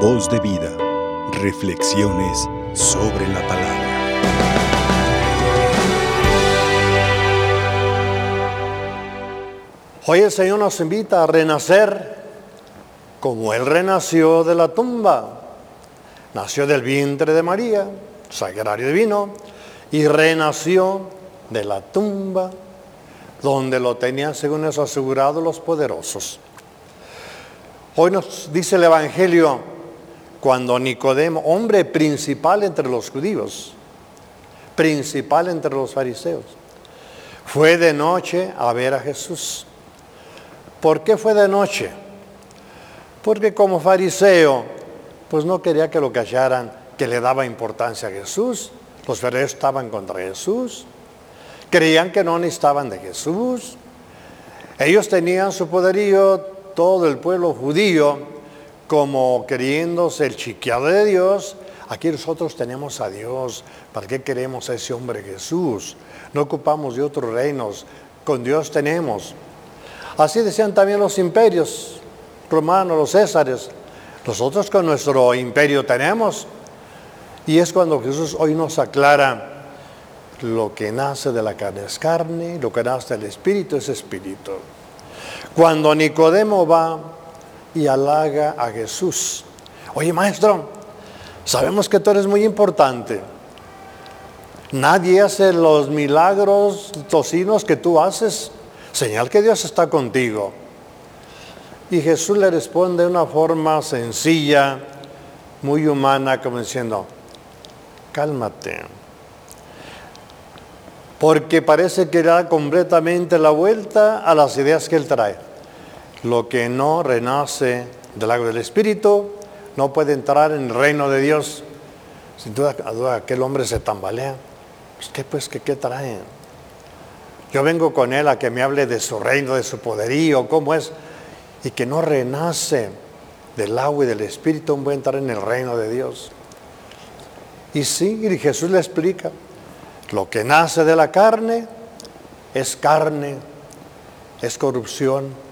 Voz de vida. Reflexiones sobre la palabra. Hoy el Señor nos invita a renacer como Él renació de la tumba. Nació del vientre de María, sagrario divino, y renació de la tumba donde lo tenían según eso asegurado los poderosos. Hoy nos dice el Evangelio cuando Nicodemo, hombre principal entre los judíos, principal entre los fariseos, fue de noche a ver a Jesús. ¿Por qué fue de noche? Porque como fariseo, pues no quería que lo callaran, que le daba importancia a Jesús. Los fariseos estaban contra Jesús. Creían que no necesitaban de Jesús. Ellos tenían su poderío, todo el pueblo judío, como queriéndose el chiqueado de Dios. Aquí nosotros tenemos a Dios. ¿Para qué queremos a ese hombre Jesús? No ocupamos de otros reinos. Con Dios tenemos. Así decían también los imperios romanos, los césares. Nosotros con nuestro imperio tenemos. Y es cuando Jesús hoy nos aclara lo que nace de la carne es carne, lo que nace del espíritu es espíritu. Cuando Nicodemo va y halaga a Jesús, oye maestro, sabemos que tú eres muy importante. Nadie hace los milagros tocinos que tú haces. Señal que Dios está contigo. Y Jesús le responde de una forma sencilla, muy humana, como diciendo, cálmate porque parece que da completamente la vuelta a las ideas que él trae. Lo que no renace del agua del Espíritu no puede entrar en el reino de Dios. Sin duda, aquel hombre se tambalea. Pues, ¿Qué pues qué, qué trae? Yo vengo con él a que me hable de su reino, de su poderío, cómo es, y que no renace del agua y del Espíritu, no puede entrar en el reino de Dios. Y sí, y Jesús le explica, lo que nace de la carne es carne, es corrupción,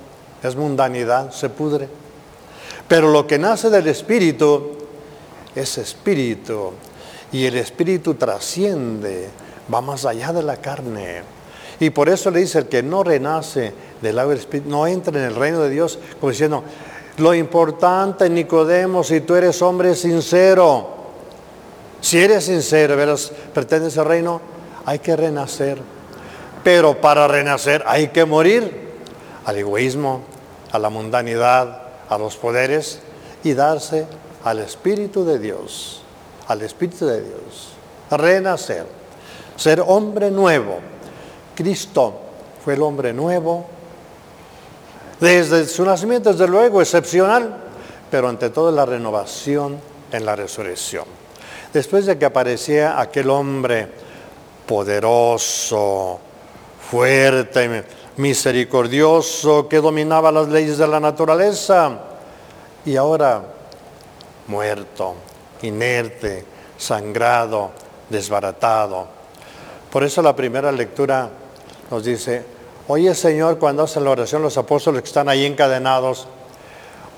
es mundanidad, se pudre. Pero lo que nace del espíritu es espíritu. Y el espíritu trasciende, va más allá de la carne. Y por eso le dice, el que no renace del agua del espíritu, no entra en el reino de Dios, como diciendo, lo importante, Nicodemo, si tú eres hombre sincero, si eres sincero, verás, pretendes el reino, hay que renacer. Pero para renacer hay que morir al egoísmo, a la mundanidad, a los poderes y darse al Espíritu de Dios, al Espíritu de Dios. Renacer, ser hombre nuevo. Cristo fue el hombre nuevo. Desde su nacimiento, desde luego, excepcional, pero ante todo la renovación en la resurrección después de que aparecía aquel hombre poderoso, fuerte, misericordioso, que dominaba las leyes de la naturaleza, y ahora muerto, inerte, sangrado, desbaratado. Por eso la primera lectura nos dice, oye Señor, cuando hacen la oración los apóstoles que están ahí encadenados,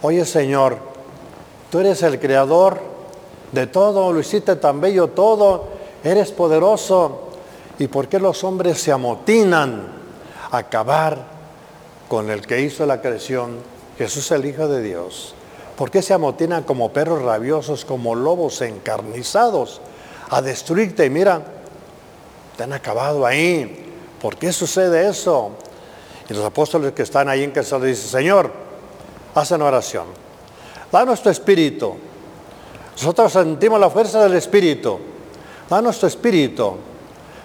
oye Señor, tú eres el creador de todo, lo hiciste tan bello todo, eres poderoso. ¿Y por qué los hombres se amotinan acabar con el que hizo la creación, Jesús el Hijo de Dios? ¿Por qué se amotinan como perros rabiosos, como lobos encarnizados a destruirte? Y mira, te han acabado ahí. ¿Por qué sucede eso? Y los apóstoles que están ahí en casa le dicen, Señor, hacen oración. Danos tu espíritu nosotros sentimos la fuerza del Espíritu. Da nuestro Espíritu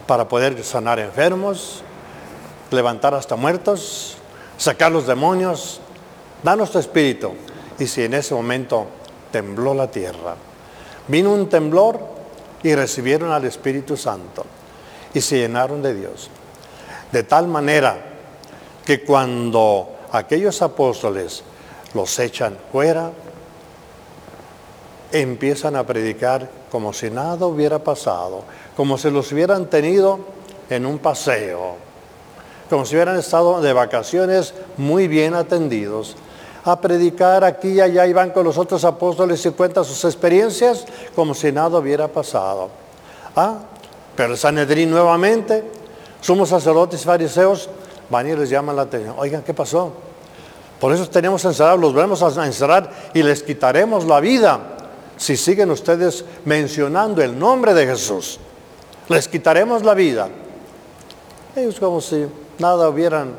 para poder sanar enfermos, levantar hasta muertos, sacar los demonios. Da nuestro Espíritu. Y si en ese momento tembló la tierra, vino un temblor y recibieron al Espíritu Santo y se llenaron de Dios. De tal manera que cuando aquellos apóstoles los echan fuera, empiezan a predicar como si nada hubiera pasado, como si los hubieran tenido en un paseo, como si hubieran estado de vacaciones muy bien atendidos. a predicar aquí y allá y van con los otros apóstoles y cuentan sus experiencias como si nada hubiera pasado. Ah, pero el Sanedrín nuevamente, somos sacerdotes y fariseos, van y les llaman la atención. Oigan, ¿qué pasó? Por eso tenemos encerrados, los vamos a encerrar y les quitaremos la vida si siguen ustedes mencionando el nombre de Jesús. Les quitaremos la vida. Ellos como si nada hubieran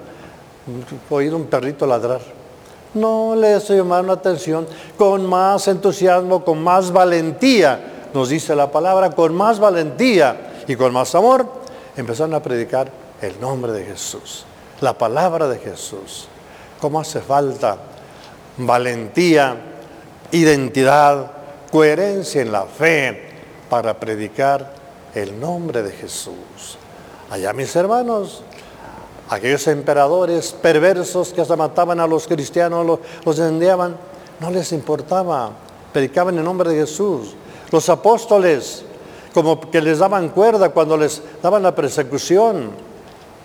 oído un perrito ladrar. No les llamaron la atención con más entusiasmo, con más valentía, nos dice la palabra, con más valentía y con más amor, empezaron a predicar el nombre de Jesús, la palabra de Jesús. ¿Cómo hace falta valentía, identidad, coherencia en la fe para predicar el nombre de Jesús? Allá mis hermanos, aquellos emperadores perversos que hasta mataban a los cristianos, los, los no les importaba, predicaban en nombre de Jesús. Los apóstoles, como que les daban cuerda cuando les daban la persecución,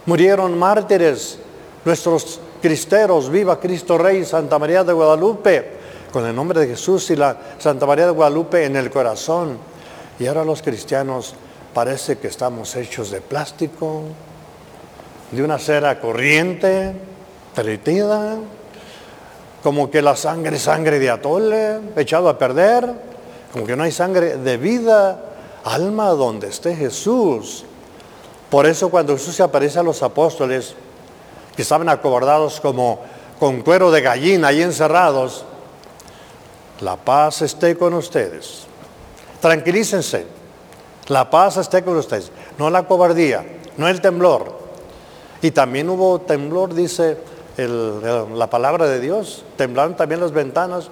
murieron mártires, nuestros cristeros, viva Cristo Rey, Santa María de Guadalupe, con el nombre de Jesús y la Santa María de Guadalupe en el corazón. Y ahora los cristianos parece que estamos hechos de plástico, de una cera corriente, derretida, como que la sangre sangre de atole, echado a perder, como que no hay sangre de vida, alma donde esté Jesús. Por eso cuando Jesús se aparece a los apóstoles, que estaban acobardados como con cuero de gallina ahí encerrados, la paz esté con ustedes. Tranquilícense, la paz esté con ustedes, no la cobardía, no el temblor, y también hubo temblor, dice la palabra de Dios. Temblaron también las ventanas.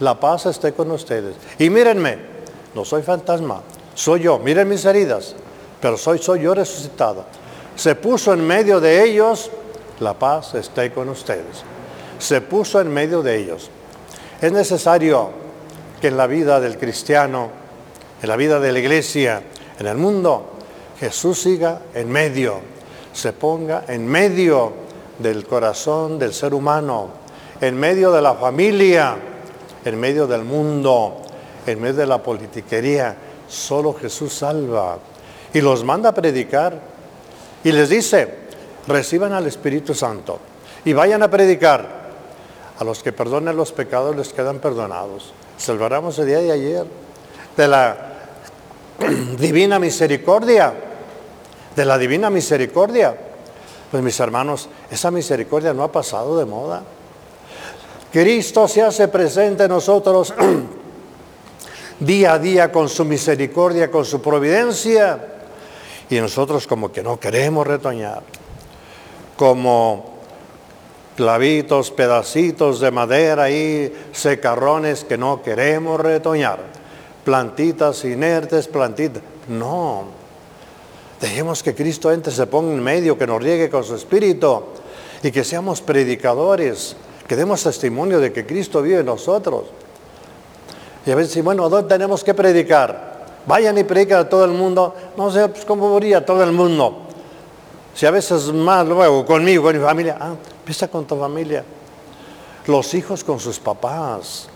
La paz esté con ustedes. Y mírenme, no soy fantasma, soy yo. Miren mis heridas, pero soy, soy yo resucitado. Se puso en medio de ellos, la paz esté con ustedes. Se puso en medio de ellos. Es necesario que en la vida del cristiano, en la vida de la iglesia, en el mundo, Jesús siga en medio se ponga en medio del corazón del ser humano, en medio de la familia, en medio del mundo, en medio de la politiquería. Solo Jesús salva. Y los manda a predicar. Y les dice, reciban al Espíritu Santo y vayan a predicar. A los que perdonen los pecados les quedan perdonados. Salvaremos el día de ayer de la divina misericordia de la divina misericordia. Pues mis hermanos, esa misericordia no ha pasado de moda. Cristo se hace presente en nosotros día a día con su misericordia, con su providencia. Y nosotros como que no queremos retoñar. Como clavitos, pedacitos de madera y secarrones que no queremos retoñar. Plantitas inertes, plantitas. No, Dejemos que Cristo entre, se ponga en medio, que nos riegue con su espíritu y que seamos predicadores, que demos testimonio de que Cristo vive en nosotros. Y a veces, bueno, ¿dónde tenemos que predicar? Vayan y prediquen a todo el mundo. No sé pues, cómo moría todo el mundo. Si a veces más luego conmigo, con mi familia, ah, empieza con tu familia. Los hijos con sus papás,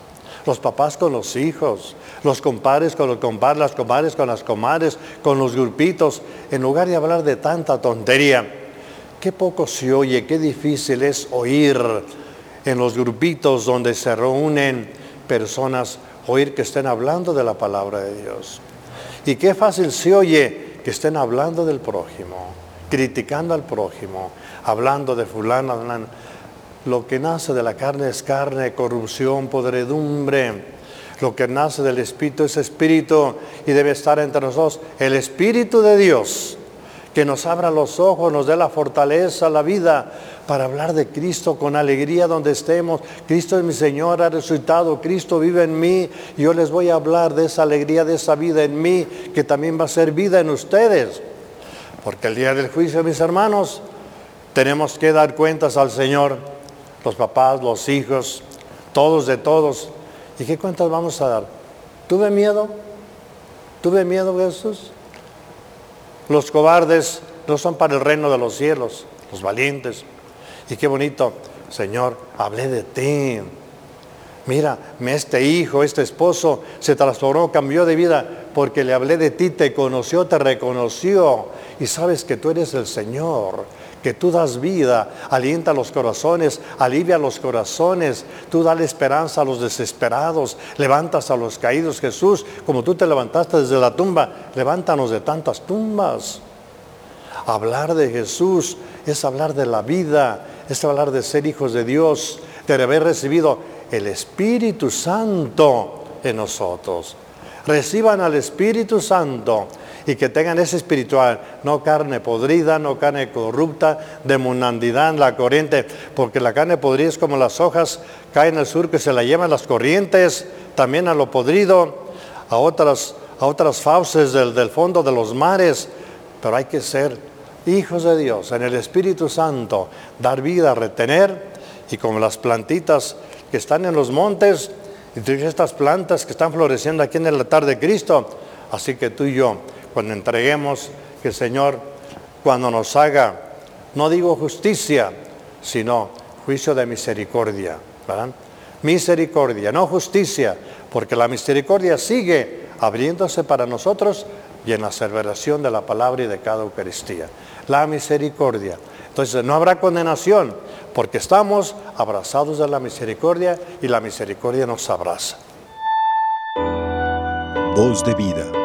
los papás con los hijos, los compadres con los compadres, las comadres con las comadres, con los grupitos, en lugar de hablar de tanta tontería. Qué poco se oye, qué difícil es oír en los grupitos donde se reúnen personas, oír que estén hablando de la palabra de Dios. Y qué fácil se oye que estén hablando del prójimo, criticando al prójimo, hablando de fulano, fulano lo que nace de la carne es carne, corrupción, podredumbre. Lo que nace del Espíritu es Espíritu y debe estar entre nosotros el Espíritu de Dios, que nos abra los ojos, nos dé la fortaleza, la vida para hablar de Cristo con alegría donde estemos. Cristo es mi Señor, ha resucitado, Cristo vive en mí. Yo les voy a hablar de esa alegría, de esa vida en mí, que también va a ser vida en ustedes. Porque el día del juicio, mis hermanos, tenemos que dar cuentas al Señor los papás, los hijos, todos de todos. ¿Y qué cuentas vamos a dar? ¿Tuve miedo? ¿Tuve miedo, Jesús? Los cobardes no son para el reino de los cielos, los valientes. Y qué bonito, Señor, hablé de ti. Mira, este hijo, este esposo se transformó, cambió de vida porque le hablé de ti, te conoció, te reconoció y sabes que tú eres el Señor, que tú das vida, alienta los corazones, alivia los corazones, tú dale esperanza a los desesperados, levantas a los caídos. Jesús, como tú te levantaste desde la tumba, levántanos de tantas tumbas. Hablar de Jesús es hablar de la vida, es hablar de ser hijos de Dios, de haber recibido el Espíritu Santo en nosotros. Reciban al Espíritu Santo y que tengan ese espiritual, no carne podrida, no carne corrupta, de munandidad en la corriente, porque la carne podrida es como las hojas caen al sur que se la llevan las corrientes, también a lo podrido, a otras, a otras fauces del, del fondo de los mares, pero hay que ser hijos de Dios en el Espíritu Santo, dar vida, retener, y como las plantitas que están en los montes, y estas plantas que están floreciendo aquí en el altar de Cristo, así que tú y yo cuando entreguemos, que el Señor, cuando nos haga, no digo justicia, sino juicio de misericordia, ¿verdad? Misericordia, no justicia, porque la misericordia sigue abriéndose para nosotros y en la celebración de la palabra y de cada Eucaristía. La misericordia. Entonces no habrá condenación, porque estamos abrazados de la misericordia y la misericordia nos abraza. Voz de vida.